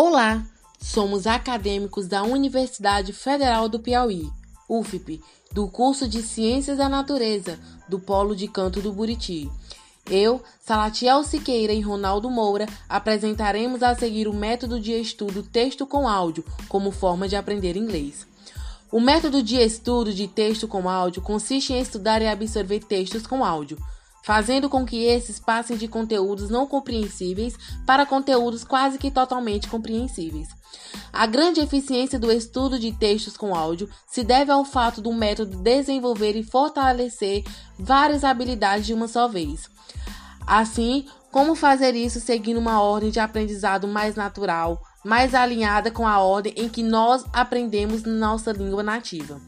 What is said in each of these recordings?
Olá, somos acadêmicos da Universidade Federal do Piauí, UFP, do curso de Ciências da Natureza, do Polo de Canto do Buriti. Eu, Salatiel Siqueira e Ronaldo Moura apresentaremos a seguir o método de estudo texto com áudio como forma de aprender inglês. O método de estudo de texto com áudio consiste em estudar e absorver textos com áudio fazendo com que esses passem de conteúdos não compreensíveis para conteúdos quase que totalmente compreensíveis. A grande eficiência do estudo de textos com áudio se deve ao fato do método desenvolver e fortalecer várias habilidades de uma só vez. Assim, como fazer isso seguindo uma ordem de aprendizado mais natural, mais alinhada com a ordem em que nós aprendemos nossa língua nativa.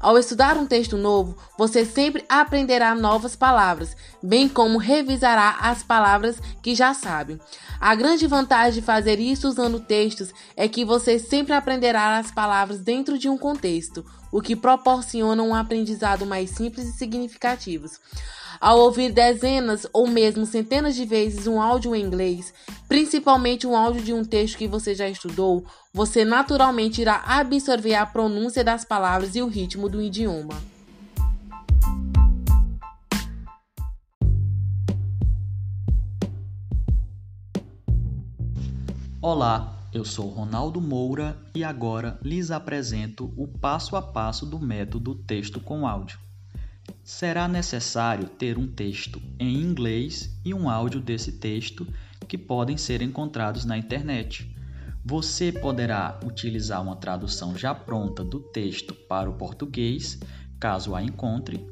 Ao estudar um texto novo, você sempre aprenderá novas palavras, bem como revisará as palavras que já sabe. A grande vantagem de fazer isso usando textos é que você sempre aprenderá as palavras dentro de um contexto, o que proporciona um aprendizado mais simples e significativo. Ao ouvir dezenas ou mesmo centenas de vezes um áudio em inglês, principalmente um áudio de um texto que você já estudou, você naturalmente irá absorver a pronúncia das palavras e o ritmo do idioma. Olá, eu sou Ronaldo Moura e agora lhes apresento o passo a passo do método texto com áudio. Será necessário ter um texto em inglês e um áudio desse texto que podem ser encontrados na internet. Você poderá utilizar uma tradução já pronta do texto para o português, caso a encontre,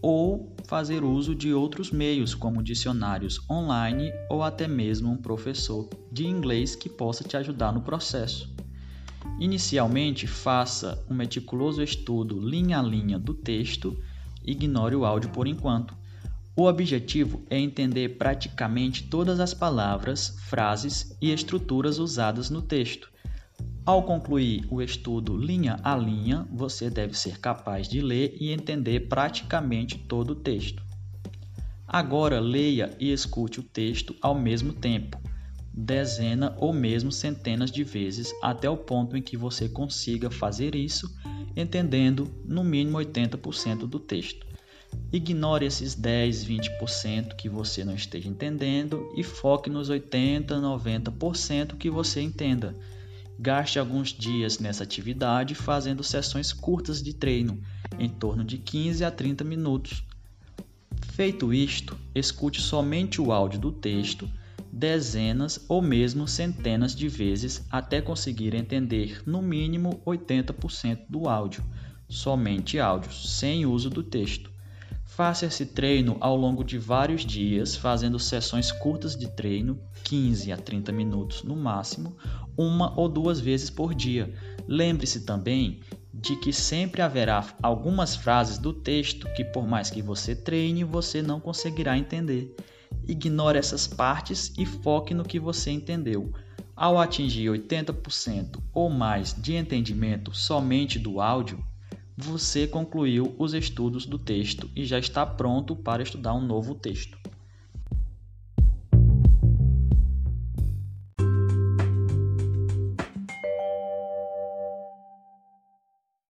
ou fazer uso de outros meios, como dicionários online ou até mesmo um professor de inglês que possa te ajudar no processo. Inicialmente, faça um meticuloso estudo linha a linha do texto ignore o áudio por enquanto. O objetivo é entender praticamente todas as palavras, frases e estruturas usadas no texto. Ao concluir o estudo linha a linha, você deve ser capaz de ler e entender praticamente todo o texto. Agora leia e escute o texto ao mesmo tempo, dezena ou mesmo centenas de vezes, até o ponto em que você consiga fazer isso entendendo no mínimo 80% do texto. Ignore esses 10, 20% que você não esteja entendendo e foque nos 80, 90% que você entenda. Gaste alguns dias nessa atividade fazendo sessões curtas de treino, em torno de 15 a 30 minutos. Feito isto, escute somente o áudio do texto dezenas ou mesmo centenas de vezes até conseguir entender no mínimo 80% do áudio, somente áudio, sem uso do texto. Faça esse treino ao longo de vários dias, fazendo sessões curtas de treino, 15 a 30 minutos no máximo, uma ou duas vezes por dia. Lembre-se também de que sempre haverá algumas frases do texto que, por mais que você treine, você não conseguirá entender. Ignore essas partes e foque no que você entendeu. Ao atingir 80% ou mais de entendimento somente do áudio, você concluiu os estudos do texto e já está pronto para estudar um novo texto.